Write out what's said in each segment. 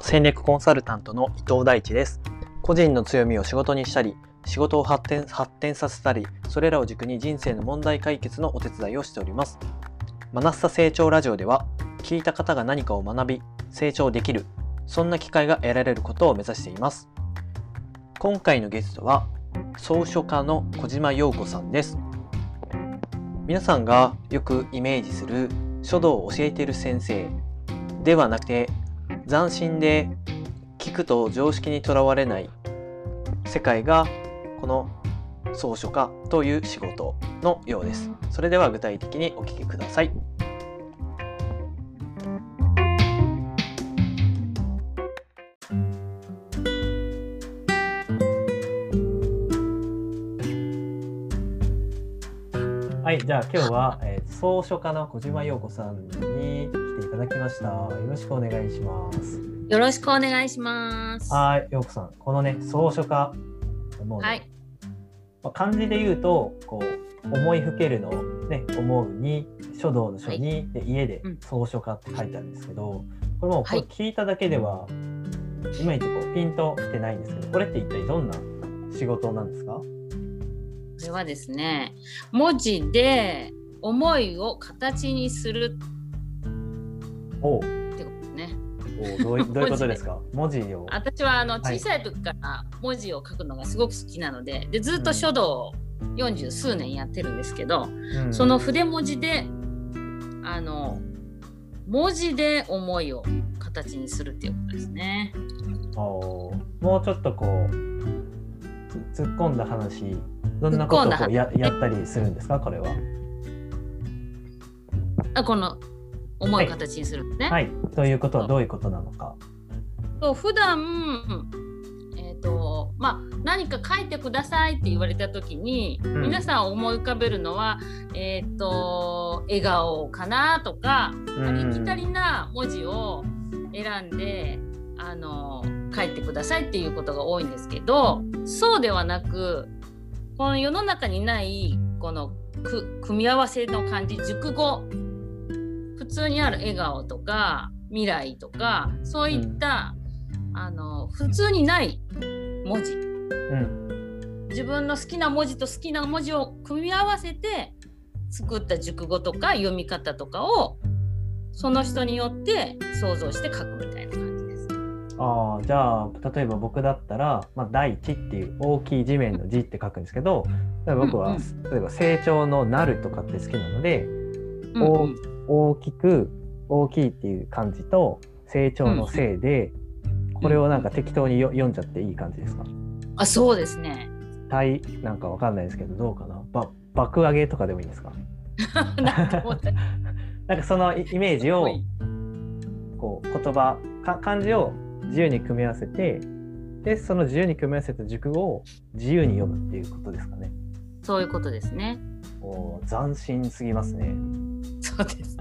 戦略コンサルタントの伊藤大地です。個人の強みを仕事にしたり仕事を発展発展させたりそれらを軸に人生の問題解決のお手伝いをしております。マナッサ成長ラジオでは聞いた方が何かを学び成長できるそんな機会が得られることを目指しています。今回のゲストは草書家の小島陽子さんです。皆さんがよくイメージする書道を教えている先生ではなくて斬新で聞くと常識にとらわれない世界がこの草書家という仕事のようです。それでは具体的にお聞きください。はいじゃあ今日は、えー、草書家の小島陽子さんにていただきました。よろしくお願いします。よろしくお願いします。はい陽子さん。このね草書家もう、ね、はい。まあ、漢字で言うとこう思いふけるのね思うに書道の書に、はい、で家で草書家って書いてあるんですけど、これもこれ聞いただけでは、い、まいちこうピンときてないんですけどこれって一体どんな仕事なんですか？これはですね文字で思いを形にするおってことね。おどういう どういうことですか？文字を。私はあの小さい時から文字を書くのがすごく好きなのででずっと書道を40数年やってるんですけど、うん、その筆文字であの文字で思いを形にするっていうことですね。おもうちょっとこう突っ込んだ話どんなことをややったりするんですか？これは。あこの思い形にするね。はい、ということはどういうことなのか。そう普段えーとまあ、何か書いてくださいって言われた時に、うん、皆さん思い浮かべるのは、えーと、笑顔かなとか、うん、ありきたりな文字を選んであの書いてくださいっていうことが多いんですけどそうではなくこの世の中にないこの組み合わせの漢字熟語普通にある笑顔とか未来とかそういった、うん、あの普通にない文字、うん、自分の好きな文字と好きな文字を組み合わせて作った熟語とか読み方とかをその人によって想像して書くみたいな感じです。あじゃあ例えば僕だったら「まあ、大地」っていう大きい地面の字って書くんですけど僕は、うんうん、例えば成長の「なる」とかって好きなので、うんうん、大きく大きいっていう感じと成長のせいで、うん、これをなんか適当によ読んじゃっていい感じですか？あそうですね。体なんかわかんないですけどどうかな？ば爆上げとかでもいいんですか？なんかそのイメージをこう言葉か漢字を自由に組み合わせてでその自由に組み合わせた熟語を自由に読むっていうことですかね。そういうことですね。お斬新すぎますね。そうです。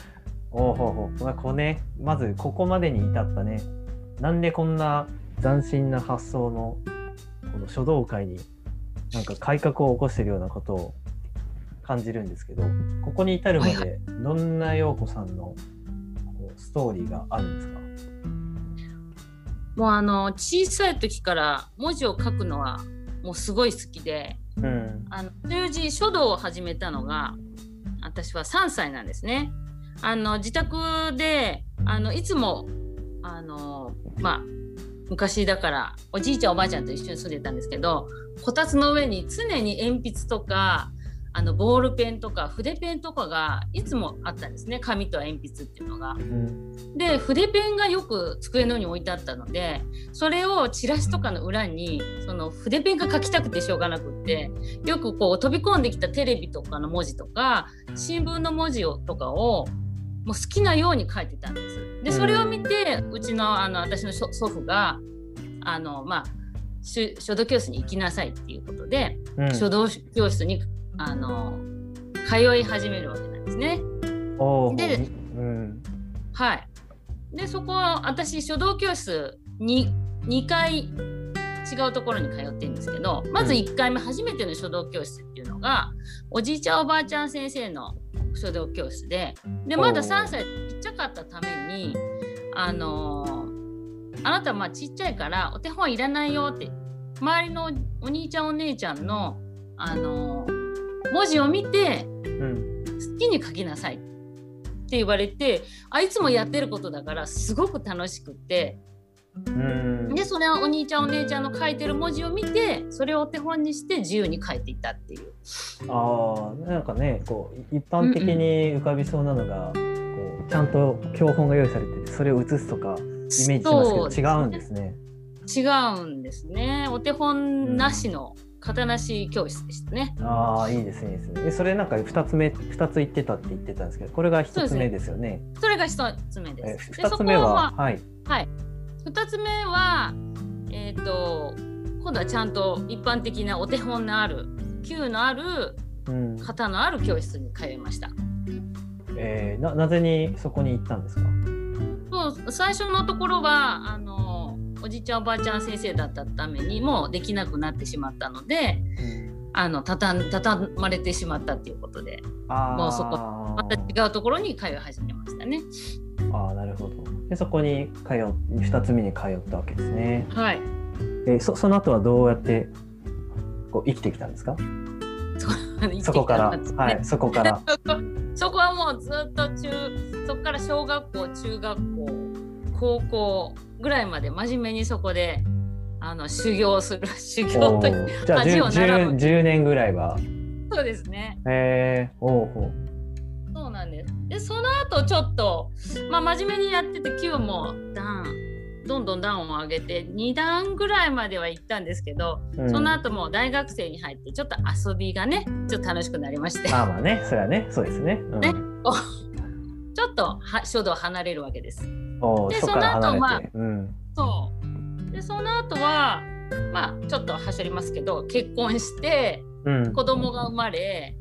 おほほまあ、こう。ねまずここまでに至ったね。なんでこんな斬新な発想のこの書道界になんか改革を起こしてるようなことを感じるんですけどここに至るまでどんな陽子さんのこうストーリーがあるんですか？もうあの小さい時から文字を書くのはもうすごい好きで、うん、あの習字書道を始めたのが私は3歳なんですね。あの自宅であのいつもあのまあ昔だからおじいちゃんおばあちゃんと一緒に住んでたんですけどこたつの上に常に鉛筆とかあのボールペンとか筆ペンとかがいつもあったんですね紙と鉛筆っていうのが。で筆ペンがよく机の上に置いてあったのでそれをチラシとかの裏にその筆ペンが書きたくてしょうがなくってよくこう飛び込んできたテレビとかの文字とか新聞の文字をとかをもう好きなように書いてたんです。でそれを見てうちのあの私の祖父があのまあ書道教室に行きなさいっていうことで、うん、書道教室にあの通い始めるわけなんですね。で、うん、はい。でそこは私書道教室に2回違うところに通ってるんですけどまず1回目初めての書道教室っていうのがおじいちゃんおばあちゃん先生の書道教室ででまだ3歳ちっちゃかったためにあのあなたまあちっちゃいからお手本いらないよって周りのお兄ちゃんお姉ちゃんのあの文字を見て、好きに書きなさいって言われてあいつもやってることだからすごく楽しくて。でそれはお兄ちゃんお姉ちゃんの書いてる文字を見てそれをお手本にして自由に書いていったっていう。あなんかねこう一般的に浮かびそうなのが、うんうん、こうちゃんと教本が用意されてそれを写すとかイメージしますけど違うんですね。違うんですね。お手本なしの型なし教室でしたね。ああいいですねいいですね。それなんか二つ目二つ言ってたって言ってたんですけどこれが一つ目ですよね。そ、ね、れが一つ目です。二つ目ははい。はい。2つ目は、えーと、今度はちゃんと一般的なお手本のある級のある方のある教室に通いました。うん、えー、ななぜにそこに行ったんですか？そう最初のところはあのおじいちゃんおばあちゃん先生だったためにもうできなくなってしまったので、うん、あのたた畳まれてしまったっていうことでもうそこまた違うところに通い始めましたね。ああなるほど。でそこに通2つ目に通ったわけですね。はい。えそその後はどうやってこう生きてきたんですか？そこから、はい、そこからそこはもうずっと中そこから小学校中学校高校ぐらいまで真面目にそこであの修行する修行というじゃあ 10, 10, 10年ぐらいは。そうですね。へえー、おおそうなんです。でその後ちょっと、まあ、真面目にやってて9も段どんどん段を上げて2段ぐらいまでは行ったんですけど、うん、その後も大学生に入ってちょっと遊びがねちょっと楽しくなりまして。まあまあねそれはねそうですね。うん、ね。ちょっとは書道離れるわけです。でその後まあ、うん、そう。でその後はまあちょっと走りますけど結婚して、うん、子供が生まれ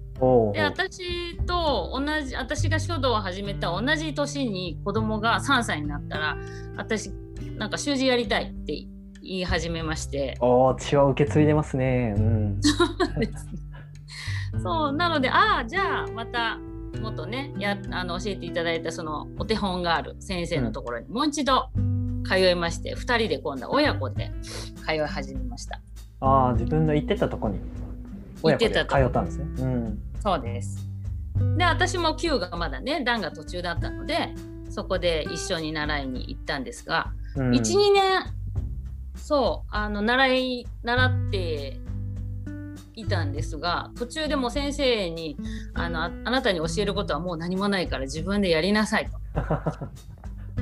で私と同じ私が書道を始めた同じ年に子供が3歳になったら私なんか習字やりたいって言い始めまして。お血は受け継いでますね。うん。そうなのでああじゃあまたもっとねやあの教えていただいたそのお手本がある先生のところにもう一度通いまして、うん、2人で今度は親子で通い始めました。ああ自分の行ってたとこに親子で通ったんですね、うん、そうです。で私も Q がまだね段が途中だったのでそこで一緒に習いに行ったんですが、うん、12年そうあの習い習っていたんですが途中でも先生にあのあなたに教えることはもう何もないから自分でやりなさいと。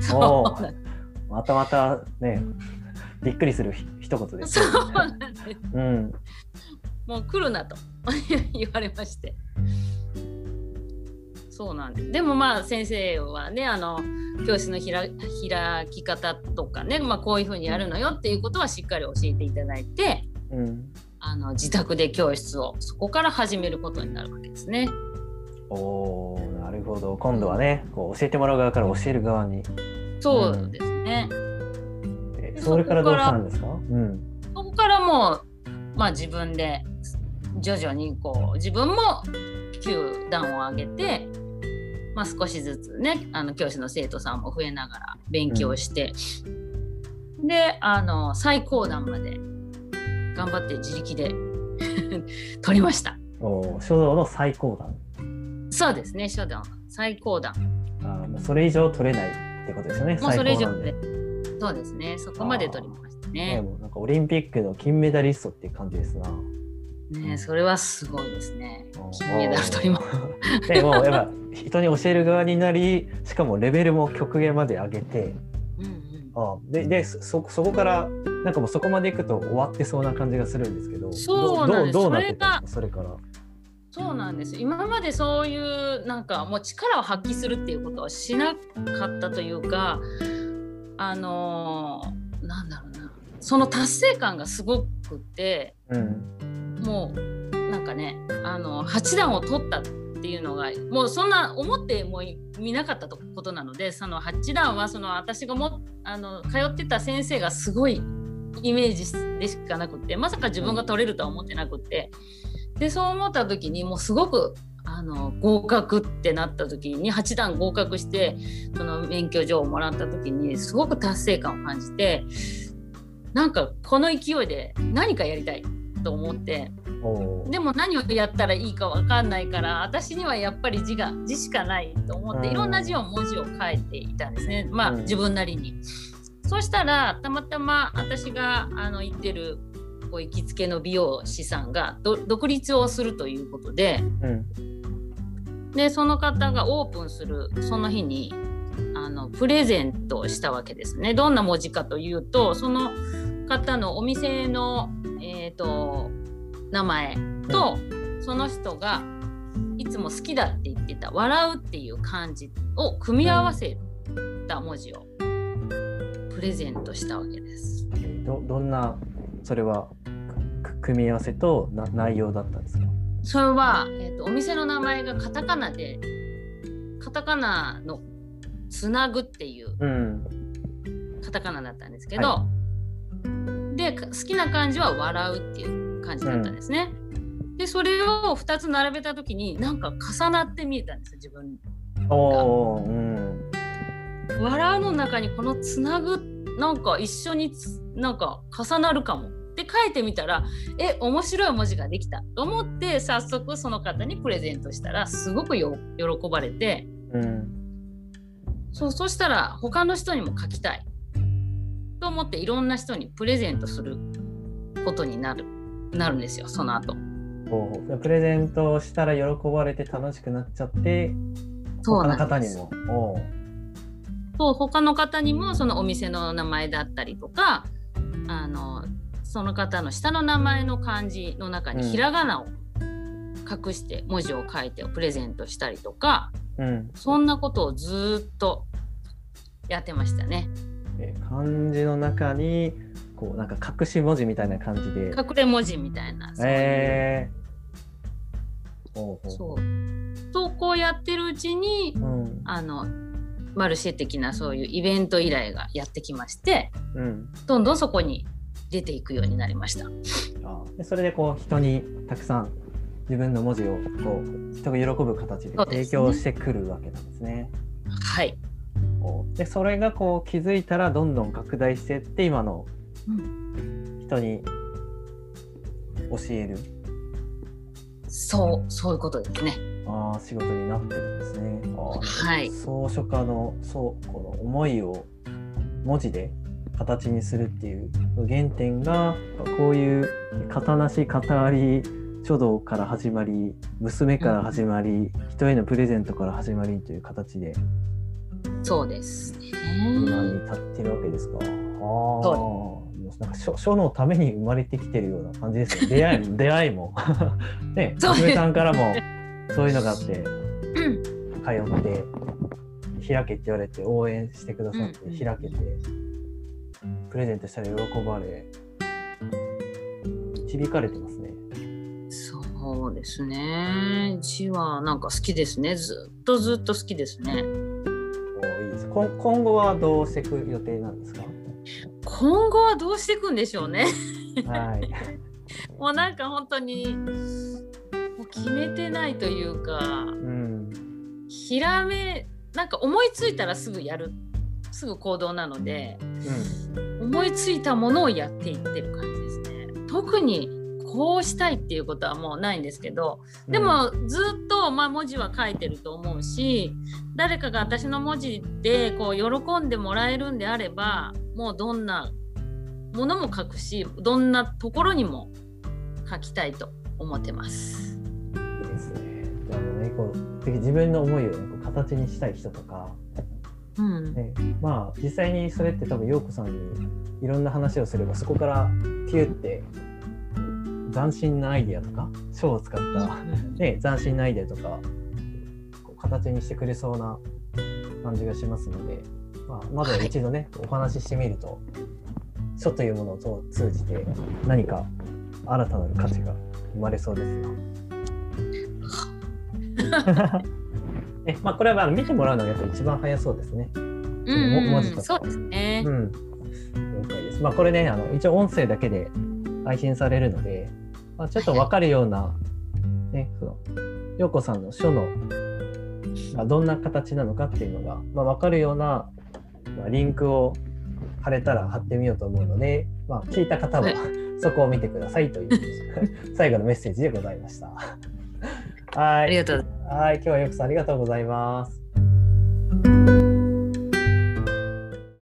そうまたまたねびっくりする一言です、ね、そうなんです、うん、もう来るなと 言われまして。そうなんです。でもまあ先生はねあの教室の開き方とかね、まあ、こういうふうにやるのよっていうことはしっかり教えていただいて、うん、あの自宅で教室をそこから始めることになるわけですね。おーなるほど今度はねこう教えてもらう側から教える側に。そうですね。うん、それからどうしたんですか？うん、そこからもう、まあ、自分で徐々にこう自分も級段を上げて、まあ、少しずつねあの教師の生徒さんも増えながら勉強して、うん、であの最高段まで頑張って自力で 取りました。お書道の最高段そうですね書道の最高段。あそれ以上取れないってことですよね。もうそれ以上でそうですねそこまで取りましたね。なんかオリンピックの金メダリストっていう感じですな。ね、それはすごいですね。金メダル取ります。でもやっぱ人に教える側になり、しかもレベルも極限まで上げて、うんうん、あででそそこからなんかもうそこまでいくと終わってそうな感じがするんですけど、そうなんです。どうなってたんですか？それから。そうなんです今までそういうなんかもう力を発揮するっていうことはしなかったというかあのー、なんだろうなその達成感がすごくて、うん、もうなんかねあの8段を取ったっていうのがもうそんな思っても見なかったことなのでその8段はその私がもあの通ってた先生がすごいイメージでしかなくてまさか自分が取れるとは思ってなくて。でそう思った時にもうすごくあの合格ってなった時に8段合格してその免許状をもらった時にすごく達成感を感じてなんかこの勢いで何かやりたいと思ってでも何をやったらいいか分かんないから私にはやっぱり字が字しかないと思っていろんな字を文字を書いていたんですね。まあ自分なりに。そしたらたまたま私があの行ってるこう行きつけの美容師さんが独立をするということで、うん、でその方がオープンするその日にあのプレゼントをしたわけですね。どんな文字かというとその方のお店の、えーと、名前と、その人がいつも好きだって言ってた「笑う」っていう漢字を組み合わせた文字をプレゼントしたわけです。どどんなそれは組み合わせとな内容だったんですか？それは、えーと、お店の名前がカタカナでカタカナの「つなぐ」っていう、カタカナだったんですけど、はい、で好きな漢字は「笑う」っていう感じだったんですね。うん、でそれを2つ並べた時になんか重なって見えたんですよ自分おうん、笑うの中にこの「つなぐ」なんか一緒になんか重なるかも。で書いてみたらえ面白い文字ができた。と思って早速その方にプレゼントしたらすごく喜ばれて、うん、そうそしたら他の人にも書きたい。と思っていろんな人にプレゼントすることになる。なるんですよその後。プレゼントしたら喜ばれて楽しくなっちゃって他の方にもそう他の方にもそのお店の名前だったりとかあのその方の下の名前の漢字の中にひらがなを隠して文字を書いてプレゼントしたりとか、うん、そんなことをずっとやってましたね。え漢字の中にこうなんか隠し文字みたいな感じで。隠れ文字みたいなそうえー、そう。とこうやってるうちに、うん、あのマルシェ的なそういうイベント依頼がやってきまして、うん、どんどんそこに出ていくようになりました。あでそれでこう人にたくさん自分の文字をこう人が喜ぶ形で提供してくるわけなんですね。すねはい。でそれがこう気づいたらどんどん拡大していって今の人に教える、うん、そうそういうことですね。ああ仕事になってるんですね。はい。草書家のそうこの思いを文字で形にするっていう原点がこういう型なし型あり書道から始まり娘から始まり、うん、人へのプレゼントから始まりという形でそうですね今に立ってるわけですか。あなんか書書のために生まれてきてるような感じですね出会いも出会いも ね娘さんからもそういうのがあって、うん、通って開けって言われて応援してくださって開けて。プレゼントしたら喜ばれ導かれてますね。そうですね。字はなんか好きですね。ずっとずっと好きですね。おいいです。今後はどうしていく予定なんですか？今後はどうしていくんでしょうね。はい。もうなんか本当に決めてないというか、うん、ひらめなんか思いついたらすぐやるすぐ行動なので、うん、思いついたものをやっていってる感じですね。特にこうしたいっていうことはもうないんですけどでもずっとまあ文字は書いてると思うし誰かが私の文字でこう喜んでもらえるんであればもうどんなものも書くしどんなところにも書きたいと思ってます。ですね。じゃあねこう自分の思いを、ね、こう形にしたい人とかうんね、まあ実際にそれって多分陽子さんにいろんな話をすればそこからピュって斬新なアイデアとか書を使った、ね、斬新なアイデアとかこう形にしてくれそうな感じがしますので、まあ、まずは一度ね、はい、お話ししてみると書というものを通じて何か新たなる価値が生まれそうですが。えまあ、これは見てもらうのがやっぱ一番早そうですね。うん、うん、文字とか。そうですね。うん。了解です。まあ、これね、あの一応音声だけで配信されるので、まあ、ちょっとわかるような、ね、その、洋子さんの書の、まあ、どんな形なのかっていうのが、まあ、わかるような、まあ、リンクを貼れたら貼ってみようと思うので、まあ、聞いた方は、はい、そこを見てくださいという最後のメッセージでございました。はい。ありがとうございますはい、今日はよくさんありがとうございます。